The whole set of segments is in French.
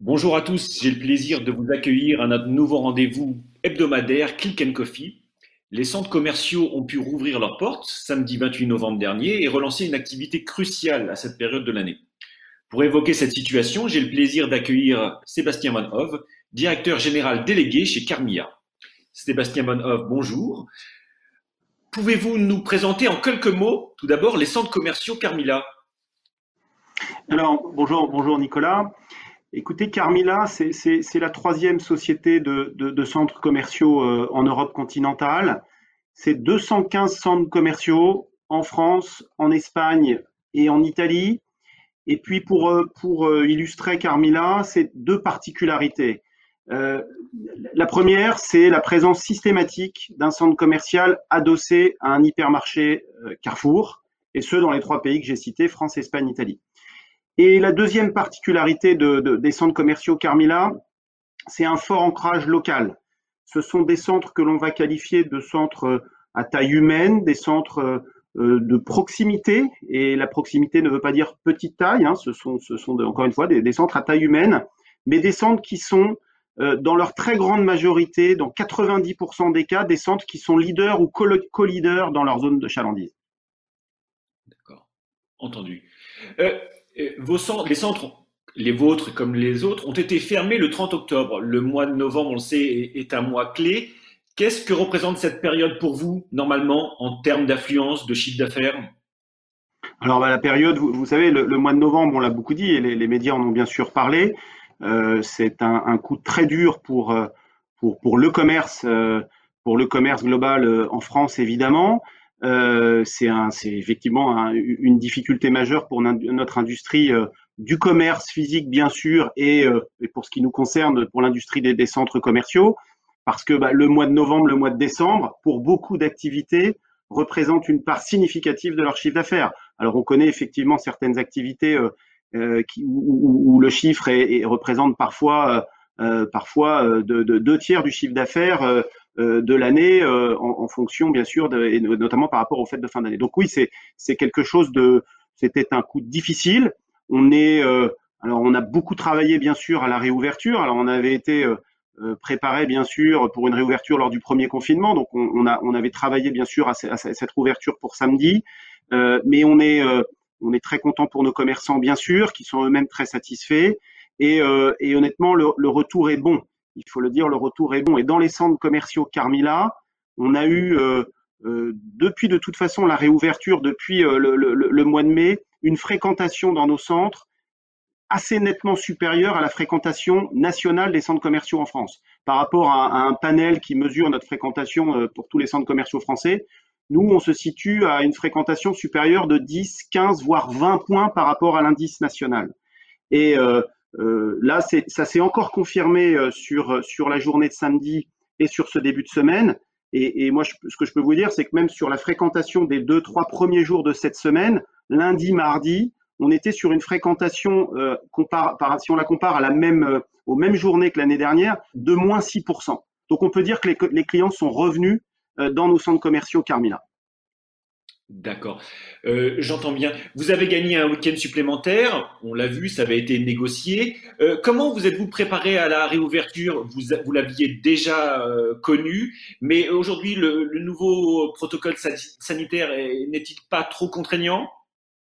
Bonjour à tous, j'ai le plaisir de vous accueillir à notre nouveau rendez-vous hebdomadaire Click Coffee. Les centres commerciaux ont pu rouvrir leurs portes samedi 28 novembre dernier et relancer une activité cruciale à cette période de l'année. Pour évoquer cette situation, j'ai le plaisir d'accueillir Sébastien Van Hove, directeur général délégué chez Carmia. Sébastien Van Hove, bonjour. Pouvez-vous nous présenter en quelques mots, tout d'abord, les centres commerciaux Carmila? Alors, bonjour, Nicolas. Écoutez, Carmila, c'est la troisième société de, centres commerciaux euh, en Europe continentale. C'est 215 centres commerciaux en France, en Espagne et en Italie. Et puis pour, euh, pour euh, illustrer Carmila, c'est deux particularités. La première, c'est la présence systématique d'un centre commercial adossé à un hypermarché Carrefour, et ce dans les trois pays que j'ai cités, France, Espagne, Italie. Et la deuxième particularité de, des centres commerciaux Carmila, c'est un fort ancrage local. Ce sont des centres que l'on va qualifier de centres euh, à taille humaine, des centres euh, euh, de proximité. Et la proximité ne veut pas dire petite taille, hein, ce sont encore une fois des, centres à taille humaine, mais des centres qui sont dans leur très grande majorité, dans 90% des cas, des centres qui sont leaders ou co-leaders dans leur zone de chalandise. D'accord, entendu. Vos centres, les centres, les vôtres comme les autres, ont été fermés le 30 octobre. Le mois de novembre, on le sait, est un mois clé. Qu'est-ce que représente cette période pour vous, normalement, en termes d'affluence, de chiffre d'affaires? Alors, bah, la période, vous, savez, le, mois de novembre, on l'a beaucoup dit, et les, médias en ont bien sûr parlé. Euh, c'est un, coup très dur pour, euh, pour, le commerce, euh, pour le commerce global en France, évidemment. C'est effectivement une difficulté majeure pour notre industrie du commerce physique, bien sûr, et, euh, pour ce qui nous concerne, pour l'industrie des, centres commerciaux, parce que bah, le mois de novembre, le mois de décembre, pour beaucoup d'activités, représente une part significative de leur chiffre d'affaires. Alors, on connaît effectivement certaines activités qui, où, le chiffre représente parfois, parfois de, de, deux tiers du chiffre d'affaires euh, de l'année euh, en, fonction bien sûr et notamment par rapport aux fêtes de fin d'année. Donc oui, c'est quelque chose de c'était un coup difficile. On est euh, alors on a beaucoup travaillé bien sûr à la réouverture. Alors on avait été préparé bien sûr pour une réouverture lors du premier confinement. Donc on, a on avait travaillé bien sûr à, cette réouverture pour samedi, mais on est on est très content pour nos commerçants bien sûr qui sont eux-mêmes très satisfaits et, et honnêtement le, retour est bon il faut le dire, le retour est bon. Et dans les centres commerciaux Carmila, on a eu, euh, euh, depuis de toute façon la réouverture, depuis euh, le, mois de mai, une fréquentation dans nos centres assez nettement supérieure à la fréquentation nationale des centres commerciaux en France. Par rapport à, un panel qui mesure notre fréquentation pour tous les centres commerciaux français, nous, on se situe à une fréquentation supérieure de 10, 15, voire 20 points par rapport à l'indice national. Et euh, là, ça s'est encore confirmé euh, sur, sur la journée de samedi et sur ce début de semaine. Et, moi, ce que je peux vous dire, c'est que même sur la fréquentation des deux, trois premiers jours de cette semaine, lundi, mardi, on était sur une fréquentation, euh, si on la compare à la même, aux mêmes journées que l'année dernière, de moins 6%. Donc on peut dire que les, les clients sont revenus dans nos centres commerciaux Carmila. D'accord. Euh, j'entends bien. Vous avez gagné un week-end supplémentaire. On l'a vu, ça avait été négocié. Euh, comment vous êtes-vous préparé à la réouverture? Vous, vous l'aviez déjà euh, connu, mais aujourd'hui, le, nouveau protocole sanitaire n'est-il pas trop contraignant?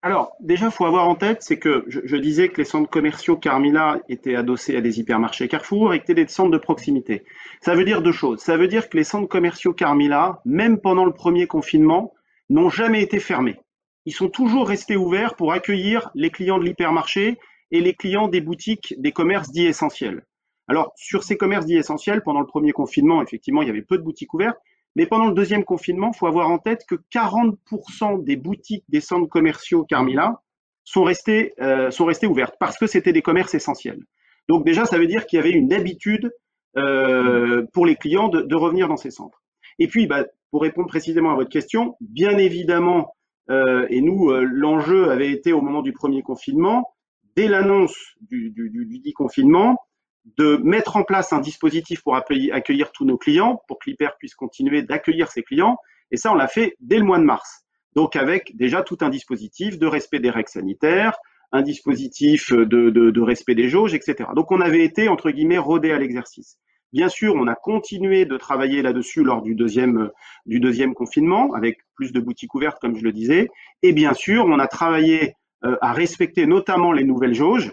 Alors, déjà, faut avoir en tête, c'est que je, disais que les centres commerciaux Carmila étaient adossés à des hypermarchés Carrefour et que des centres de proximité. Ça veut dire deux choses. Ça veut dire que les centres commerciaux Carmila, même pendant le premier confinement, n'ont jamais été fermés. Ils sont toujours restés ouverts pour accueillir les clients de l'hypermarché et les clients des boutiques des commerces dits essentiels. Alors, sur ces commerces dits essentiels, pendant le premier confinement, effectivement, il y avait peu de boutiques ouvertes, mais pendant le deuxième confinement, il faut avoir en tête que 40% des boutiques des centres commerciaux Carmila sont restées, euh, sont ouvertes parce que c'était des commerces essentiels. Donc déjà, ça veut dire qu'il y avait une habitude euh, pour les clients de, revenir dans ces centres. Et puis, bah, pour répondre précisément à votre question, bien évidemment, euh, et nous, l'enjeu avait été au moment du premier confinement, dès l'annonce du, du, du, dit confinement, de mettre en place un dispositif pour accueillir, tous nos clients, pour que l'hyper puisse continuer d'accueillir ses clients. Et ça, on l'a fait dès le mois de mars. Donc avec déjà tout un dispositif de respect des règles sanitaires, un dispositif de, de, respect des jauges, etc. Donc on avait été, entre guillemets, rodé à l'exercice. Bien sûr, on a continué de travailler là-dessus lors du deuxième, du deuxième confinement, avec plus de boutiques ouvertes, comme je le disais. Et bien sûr, on a travaillé euh, à respecter notamment les nouvelles jauges,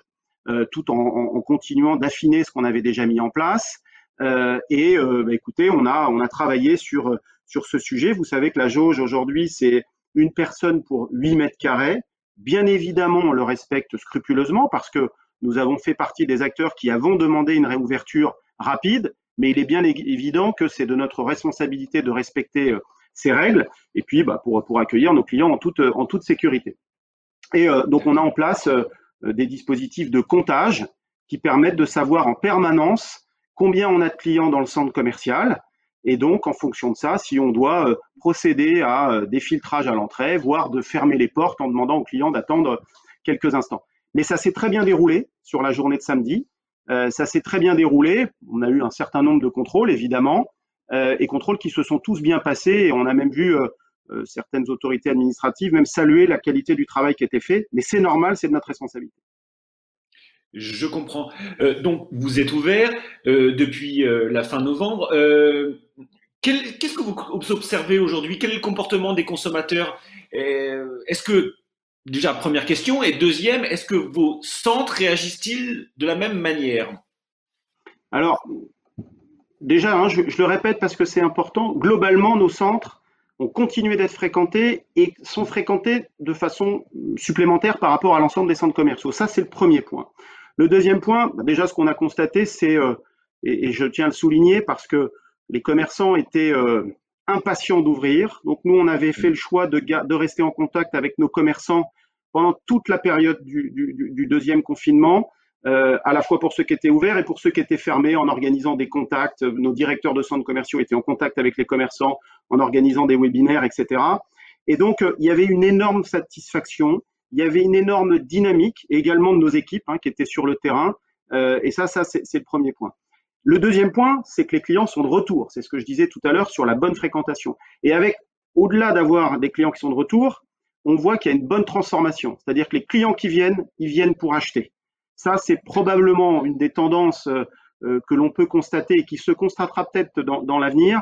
tout en, en, continuant d'affiner ce qu'on avait déjà mis en place. Euh, et bah, écoutez, on a, on a travaillé sur, sur ce sujet. Vous savez que la jauge aujourd'hui, c'est une personne pour 8 mètres carrés. Bien évidemment, on le respecte scrupuleusement parce que nous avons fait partie des acteurs qui avons demandé une réouverture rapide, mais il est bien évident que c'est de notre responsabilité de respecter euh, ces règles et puis bah, pour, pour accueillir nos clients en toute, en toute sécurité. Et euh, donc on a en place euh, des dispositifs de comptage qui permettent de savoir en permanence combien on a de clients dans le centre commercial et donc en fonction de ça, si on doit procéder à des filtrages à l'entrée, voire de fermer les portes en demandant aux clients d'attendre quelques instants. Mais ça s'est très bien déroulé sur la journée de samedi. Euh, ça s'est très bien déroulé. On a eu un certain nombre de contrôles, évidemment, euh, et contrôles qui se sont tous bien passés. Et on a même vu euh, certaines autorités administratives même saluer la qualité du travail qui a été fait. Mais c'est normal, c'est de notre responsabilité. Je comprends. donc, vous êtes ouvert depuis la fin novembre. Qu'est-ce que vous observez aujourd'hui? Quel est le comportement des consommateurs? Est-ce que Déjà, première question. Et deuxième, est-ce que vos centres réagissent-ils de la même manière? Alors, déjà, hein, je, le répète parce que c'est important, globalement, nos centres ont continué d'être fréquentés et sont fréquentés de façon supplémentaire par rapport à l'ensemble des centres commerciaux. Ça, c'est le premier point. Le deuxième point, bah, déjà, ce qu'on a constaté, c'est, euh, et, je tiens à le souligner parce que les commerçants étaient euh, impatients d'ouvrir. Donc nous, on avait fait le choix de, rester en contact avec nos commerçants pendant toute la période du deuxième confinement, euh, à la fois pour ceux qui étaient ouverts et pour ceux qui étaient fermés, en organisant des contacts. Nos directeurs de centres commerciaux étaient en contact avec les commerçants, en organisant des webinaires, etc. Et donc, euh, il y avait une énorme satisfaction, il y avait une énorme dynamique, également de nos équipes hein, qui étaient sur le terrain. Euh, et ça, ça c'est le premier point. Le deuxième point, c'est que les clients sont de retour. C'est ce que je disais tout à l'heure sur la bonne fréquentation. Et avec, au-delà d'avoir des clients qui sont de retour, on voit qu'il y a une bonne transformation. C'est-à-dire que les clients qui viennent, ils viennent pour acheter. Ça, c'est probablement une des tendances euh, euh, que l'on peut constater et qui se constatera peut-être dans, l'avenir.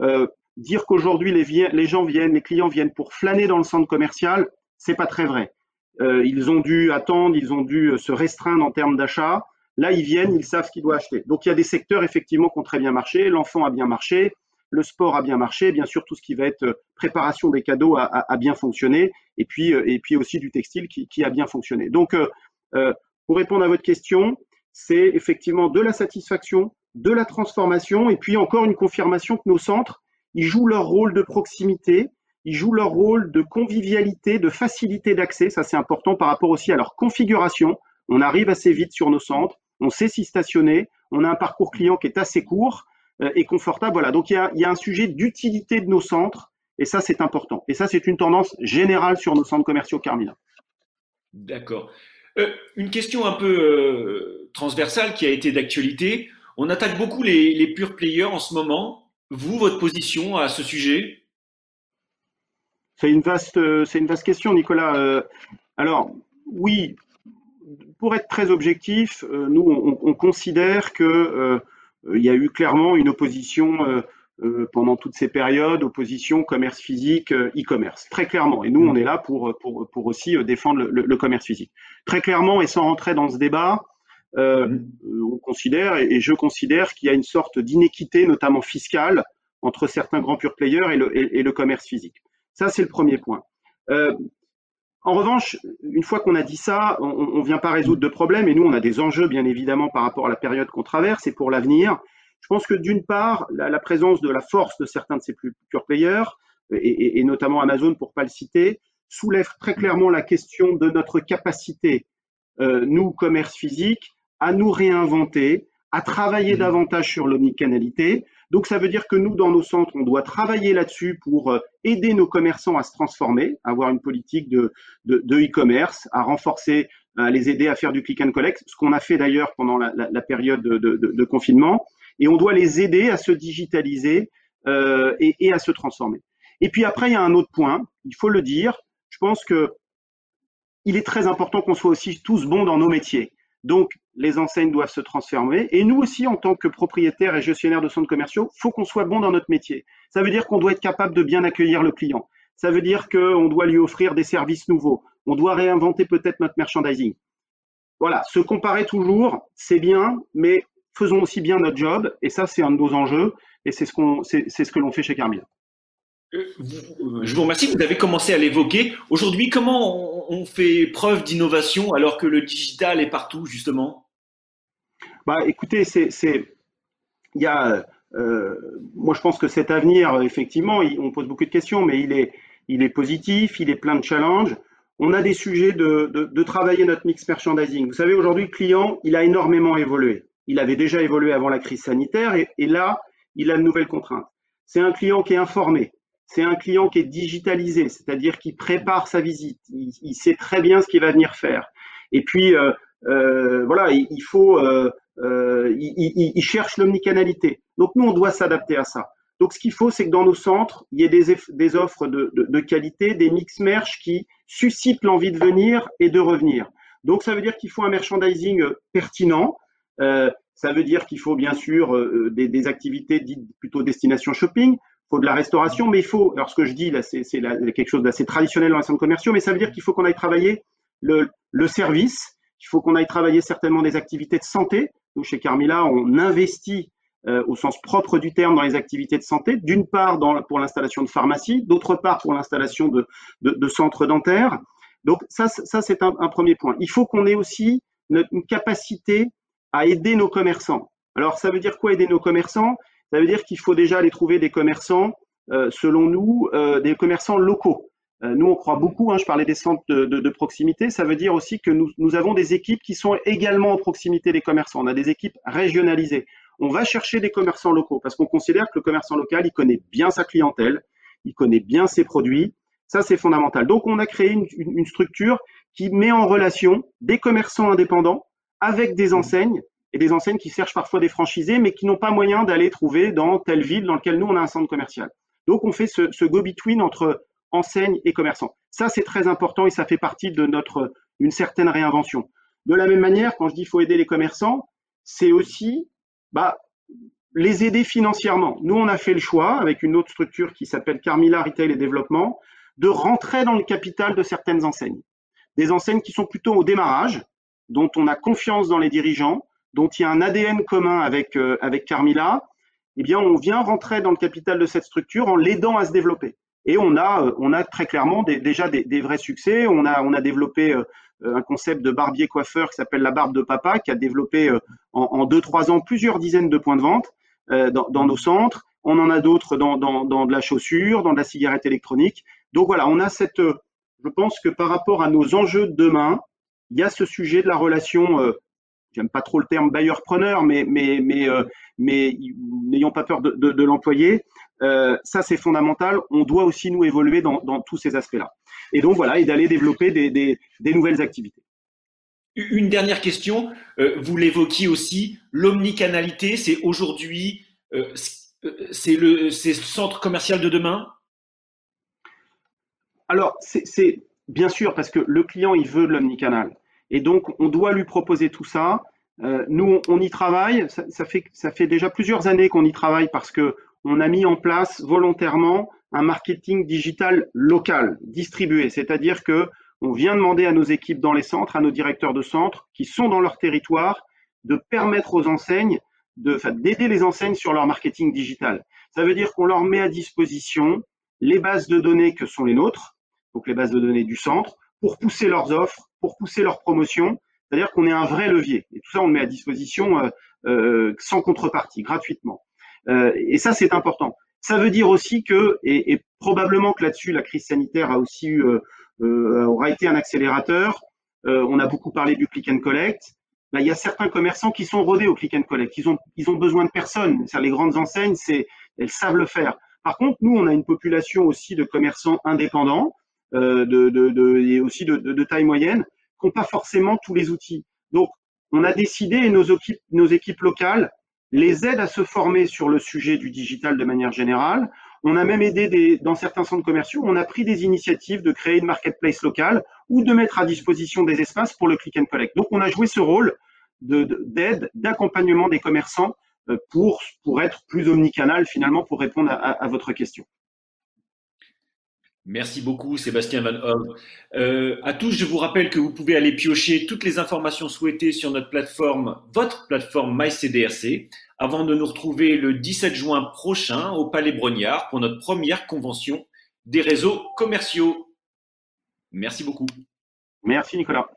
Euh, dire qu'aujourd'hui les, gens viennent, les clients viennent pour flâner dans le centre commercial, c'est pas très vrai. ils ont dû attendre, ils ont dû se restreindre en termes d'achat. Là, ils viennent, ils savent ce qu'ils doivent acheter. Donc, il y a des secteurs effectivement qui ont très bien marché. L'enfant a bien marché, le sport a bien marché, bien sûr, tout ce qui va être préparation des cadeaux a, bien fonctionné, et puis, et puis aussi du textile qui, a bien fonctionné. Donc, pour répondre à votre question, c'est effectivement de la satisfaction, de la transformation, et puis encore une confirmation que nos centres, ils jouent leur rôle de proximité, ils jouent leur rôle de convivialité, de facilité d'accès. Ça, c'est important par rapport aussi à leur configuration. On arrive assez vite sur nos centres on sait s'y stationner, on a un parcours client qui est assez court euh, et confortable. Voilà, donc il y a, un sujet d'utilité de nos centres et ça c'est important. Et ça c'est une tendance générale sur nos centres commerciaux Carmina. D'accord. Euh, une question un peu euh, transversale qui a été d'actualité. On attaque beaucoup les, les players en ce moment. Vous, votre position à ce sujet? C'est une vaste, c'est une vaste question, Nicolas. alors oui, pour être très objectif, euh, nous, on, considère qu'il euh, y a eu clairement une opposition euh, pendant toutes ces périodes, opposition commerce physique, e-commerce, très clairement. Et nous, on est là pour, pour, pour aussi défendre le, commerce physique. Très clairement, et sans rentrer dans ce débat, on considère, et je considère qu'il y a une sorte d'inéquité, notamment fiscale, entre certains grands pure players et le, et, le commerce physique. Ça, c'est le premier point. En revanche, une fois qu'on a dit ça, on ne vient pas résoudre de problème et nous, on a des enjeux, bien évidemment, par rapport à la période qu'on traverse et pour l'avenir. Je pense que d'une part, la, présence de la force de certains de ces plus pure players, et, notamment Amazon pour pas le citer, soulève très clairement la question de notre capacité, euh, nous, commerce physique, à nous réinventer, à travailler mmh. davantage sur l'omnicanalité, donc ça veut dire que nous, dans nos centres, on doit travailler là-dessus pour euh, aider nos commerçants à se transformer, à avoir une politique de e-commerce, à renforcer, à les aider à faire du click and collect, ce qu'on a fait d'ailleurs pendant la, période de, confinement. Et on doit les aider à se digitaliser euh, et, à se transformer. Et puis après, il y a un autre point il faut le dire, je pense que il est très important qu'on soit aussi tous bons dans nos métiers. Donc, les enseignes doivent se transformer. Et nous aussi, en tant que propriétaires et gestionnaires de centres commerciaux, faut qu'on soit bon dans notre métier. Ça veut dire qu'on doit être capable de bien accueillir le client. Ça veut dire qu'on doit lui offrir des services nouveaux. On doit réinventer peut-être notre merchandising. Voilà, se comparer toujours, c'est bien, mais faisons aussi bien notre job. Et ça, c'est un de nos enjeux. Et c'est ce, qu'on, c'est, ce que l'on fait chez Carmilla. Euh, je vous remercie, vous avez commencé à l'évoquer. Aujourd'hui, comment on fait preuve d'innovation alors que le digital est partout, justement? Bah, Écoutez, c'est, il y a, euh, moi je pense que cet avenir, effectivement, on pose beaucoup de questions, mais il est, il est positif, il est plein de challenges. On a des sujets de, de, travailler notre mix merchandising. Vous savez, aujourd'hui, le client, il a énormément évolué. Il avait déjà évolué avant la crise sanitaire et, là, il a de nouvelles contraintes. C'est un client qui est informé, c'est un client qui est digitalisé, c'est-à-dire qui prépare sa visite, il, sait très bien ce qu'il va venir faire. Et puis, euh, euh, voilà, il, faut, euh, il, cherche l'omnicanalité. Donc nous, on doit s'adapter à ça. Donc ce qu'il faut, c'est que dans nos centres, il y ait des, offres de, de, qualité, des mix merch qui suscitent l'envie de venir et de revenir. Donc ça veut dire qu'il faut un merchandising pertinent. Ça veut dire qu'il faut bien sûr des, des activités dites plutôt destination shopping faut de la restauration, mais il faut, alors ce que je dis là, c'est quelque chose d'assez traditionnel dans les centres commerciaux, mais ça veut dire qu'il faut qu'on aille travailler le, service, il faut qu'on aille travailler certainement des activités de santé. Nous, chez Carmilla, on investit euh, au sens propre du terme dans les activités de santé, d'une part pour l'installation de pharmacie, d'autre part pour l'installation de, centres dentaires. Donc ça, ça c'est un, un, premier point. Il faut qu'on ait aussi une capacité à aider nos commerçants. Alors ça veut dire quoi aider nos commerçants? Ça veut dire qu'il faut déjà aller trouver des commerçants, euh, selon nous, euh, des commerçants locaux. Euh, nous, on croit beaucoup, hein, je parlais des centres de, de, de, proximité, ça veut dire aussi que nous, nous avons des équipes qui sont également en proximité des commerçants. On a des équipes régionalisées. On va chercher des commerçants locaux parce qu'on considère que le commerçant local, il connaît bien sa clientèle, il connaît bien ses produits. Ça, c'est fondamental. Donc, on a créé une, une, une structure qui met en relation des commerçants indépendants avec des enseignes et des enseignes qui cherchent parfois des franchisés, mais qui n'ont pas moyen d'aller trouver dans telle ville dans laquelle nous, on a un centre commercial. Donc, on fait ce, ce go-between entre enseignes et commerçants. Ça, c'est très important et ça fait partie de notre une certaine réinvention. De la même manière, quand je dis faut aider les commerçants, c'est aussi bah, les aider financièrement. Nous, on a fait le choix, avec une autre structure qui s'appelle Carmilla Retail et Développement, de rentrer dans le capital de certaines enseignes. Des enseignes qui sont plutôt au démarrage, dont on a confiance dans les dirigeants, dont il y a un ADN commun avec, euh, avec Carmilla, eh bien, on vient rentrer dans le capital de cette structure en l'aidant à se développer. Et on a, euh, on a très clairement déjà des, des, vrais succès. On a, on a développé euh, un concept de barbier coiffeur qui s'appelle la barbe de papa, qui a développé en, en deux trois ans plusieurs dizaines de points de vente dans, dans, nos centres. On en a d'autres dans, dans, dans, de la chaussure, dans de la cigarette électronique. Donc voilà, on a cette. Je pense que par rapport à nos enjeux de demain, il y a ce sujet de la relation j'aime pas trop le terme bailleur-preneur, mais, mais, mais, euh, mais n'ayons pas peur de, de, de l'employer. Euh, ça, c'est fondamental. On doit aussi nous évoluer dans, dans tous ces aspects-là. Et donc, voilà, et d'aller développer des, des, des, nouvelles activités. Une dernière question. Euh, vous l'évoquiez aussi, l'omnicanalité, c'est aujourd'hui, euh, c'est le, le centre commercial de demain? Alors, c'est bien sûr, parce que le client, il veut de l'omnicanal. Et donc, on doit lui proposer tout ça. Euh, nous, on, y travaille. Ça, fait, déjà plusieurs années qu'on y travaille parce que on a mis en place volontairement un marketing digital local, distribué. C'est-à-dire que on vient demander à nos équipes dans les centres, à nos directeurs de centres qui sont dans leur territoire, de permettre aux enseignes, de, d'aider les enseignes sur leur marketing digital. Ça veut dire qu'on leur met à disposition les bases de données que sont les nôtres, donc les bases de données du centre, pour pousser leurs offres, pour pousser leurs promotions. C'est-à-dire qu'on est un vrai levier. Et tout ça, on le met à disposition euh, euh, sans contrepartie, gratuitement. Euh, et ça, c'est important. Ça veut dire aussi que, et, et probablement que là-dessus, la crise sanitaire a aussi eu, euh, aura été un accélérateur. on a beaucoup parlé du click and collect. Là, il y a certains commerçants qui sont rodés au click and collect. Ils ont, ils ont besoin de personne. Les grandes enseignes, c'est, elles savent le faire. Par contre, nous, on a une population aussi de commerçants indépendants de, de, de, et aussi de, de, taille moyenne, qui n'ont pas forcément tous les outils. Donc, on a décidé, et nos équipes, nos équipes locales les aident à se former sur le sujet du digital de manière générale, On a même aidé des, dans certains centres commerciaux, on a pris des initiatives de créer une marketplace locale ou de mettre à disposition des espaces pour le click and collect. Donc, on a joué ce rôle d'aide, d'accompagnement des commerçants euh, pour, pour être plus omnicanal finalement pour répondre à, votre question. Merci beaucoup Sébastien Van Hoff. Euh, à tous, je vous rappelle que vous pouvez aller piocher toutes les informations souhaitées sur notre plateforme, votre plateforme MyCDRC, avant de nous retrouver le 17 juin prochain au Palais Brognard pour notre première convention des réseaux commerciaux. Merci beaucoup. Merci Nicolas.